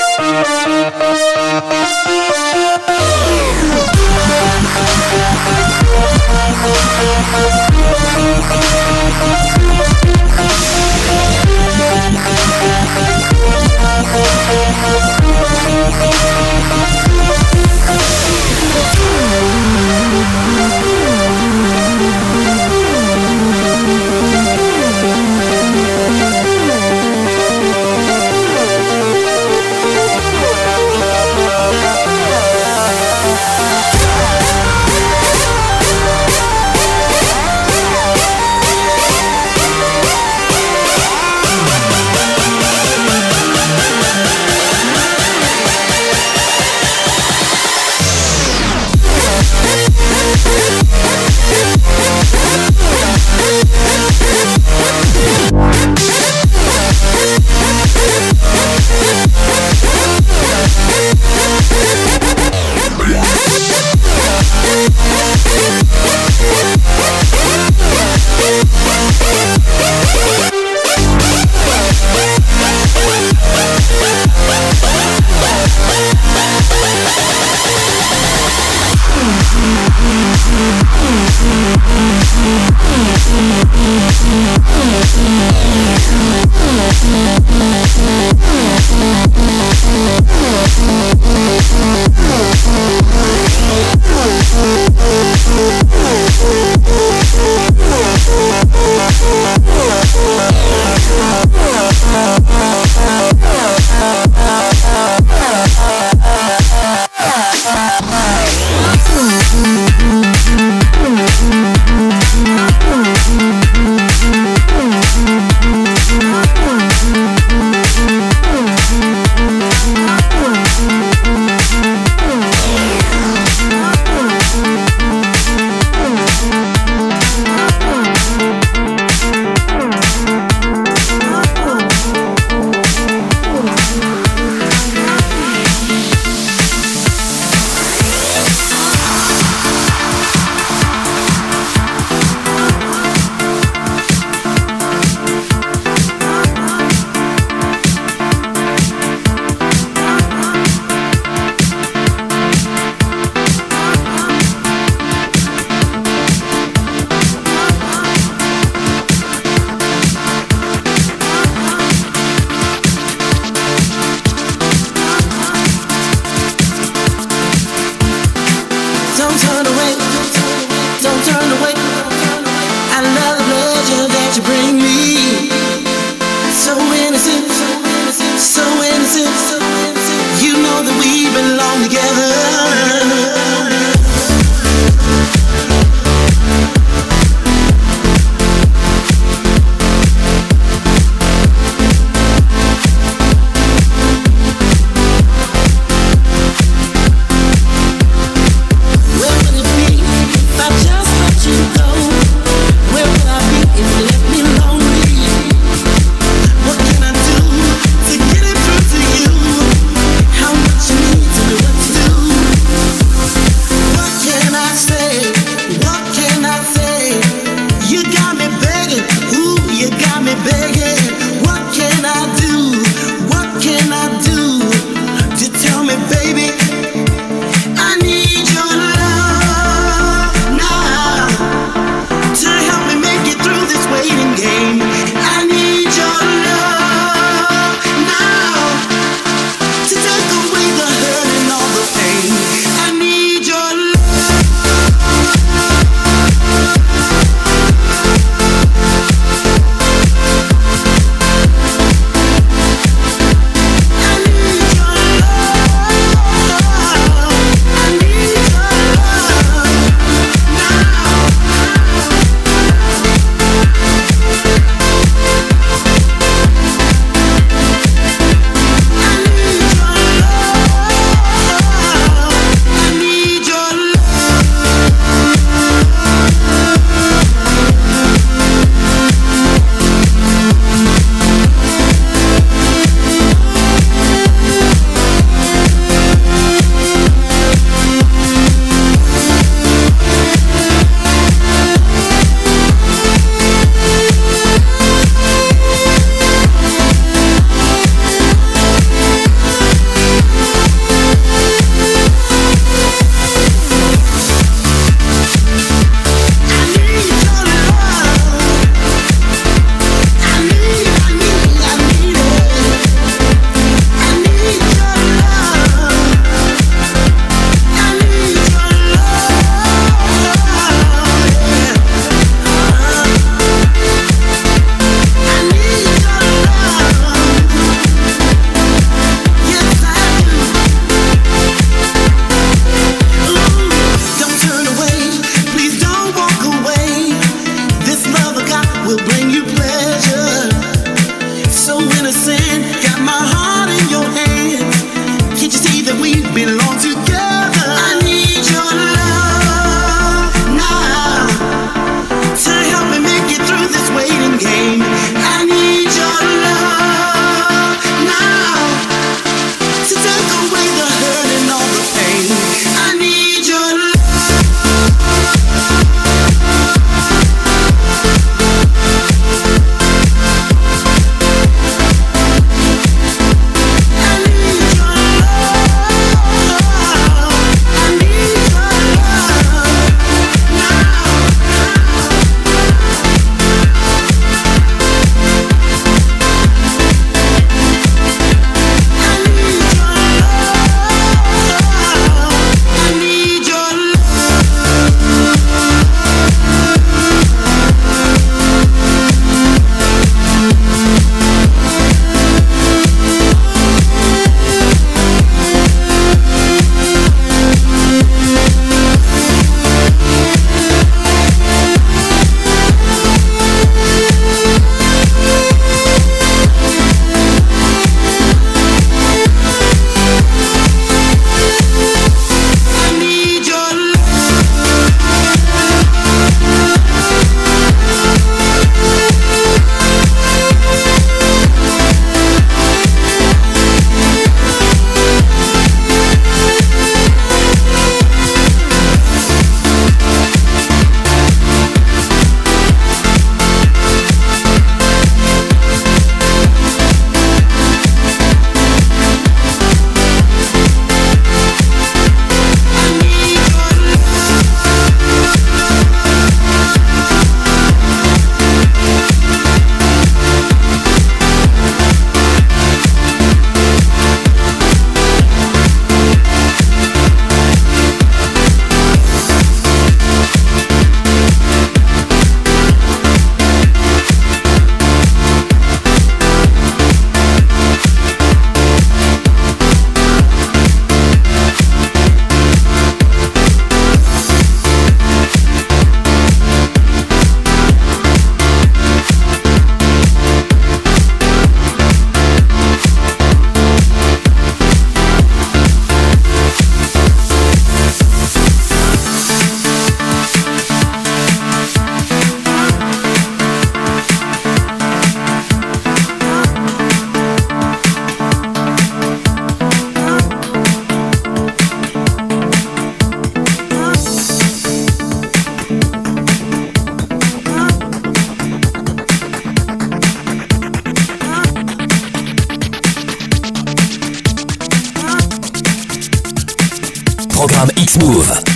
Thank you.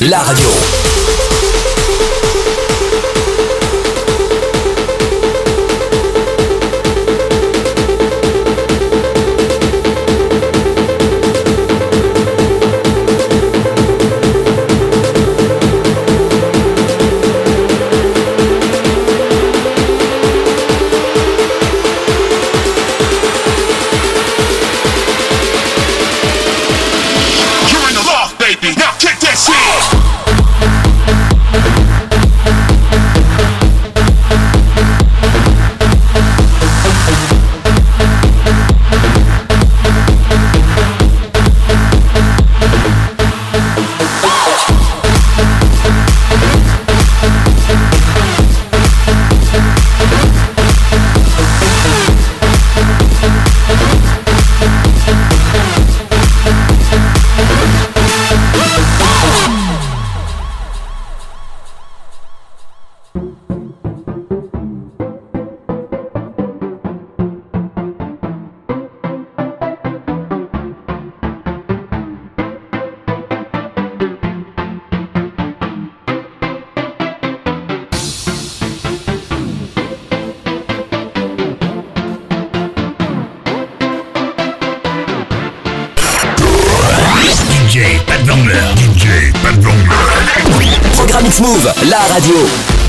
La radio. La radio.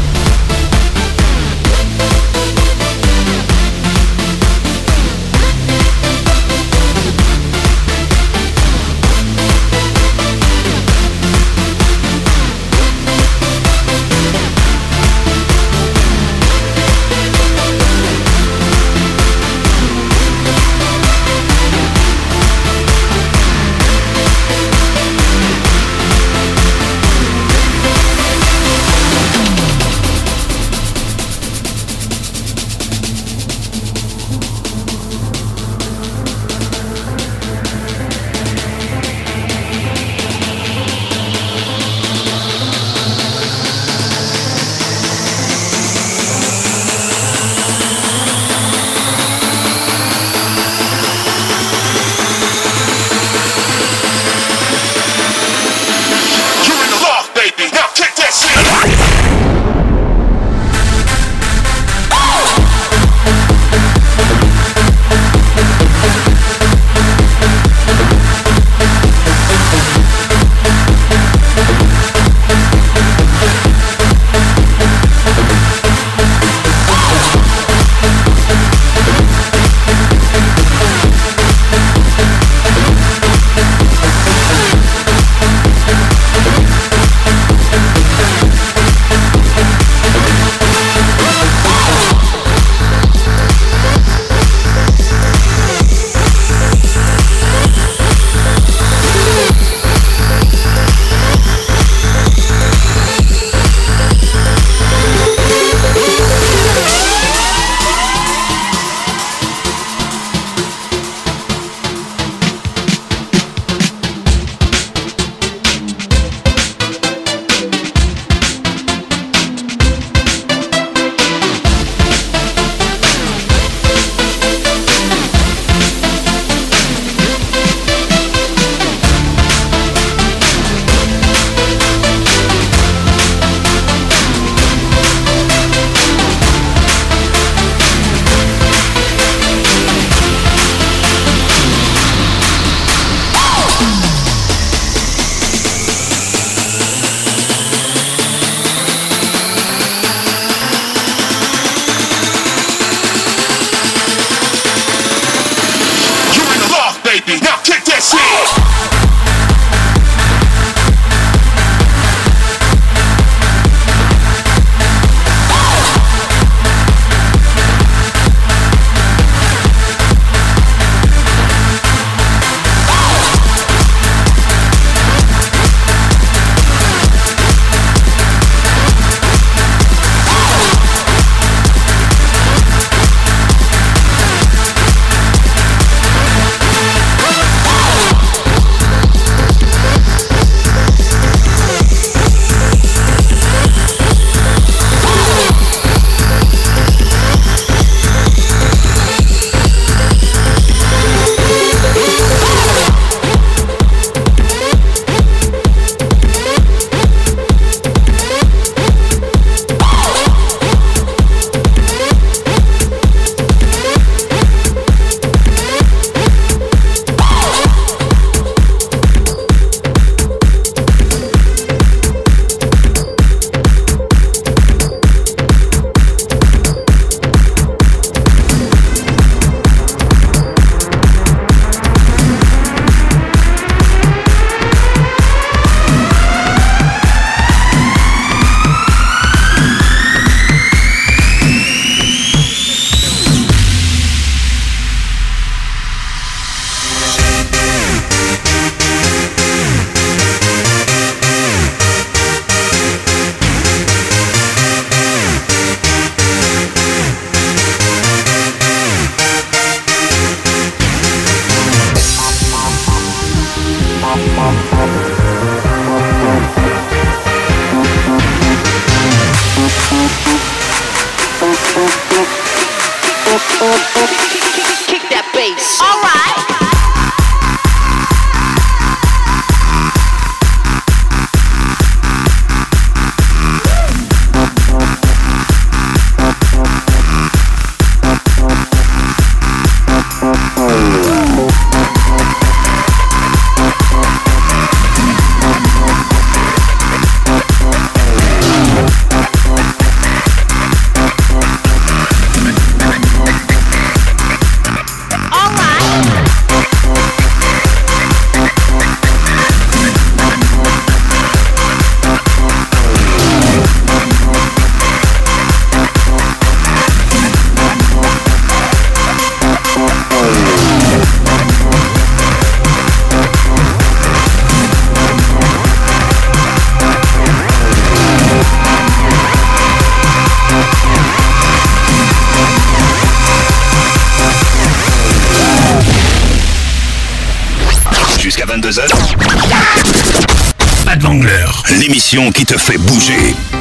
Qui te fait bouger.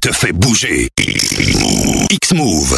Te fait bouger. X-Move.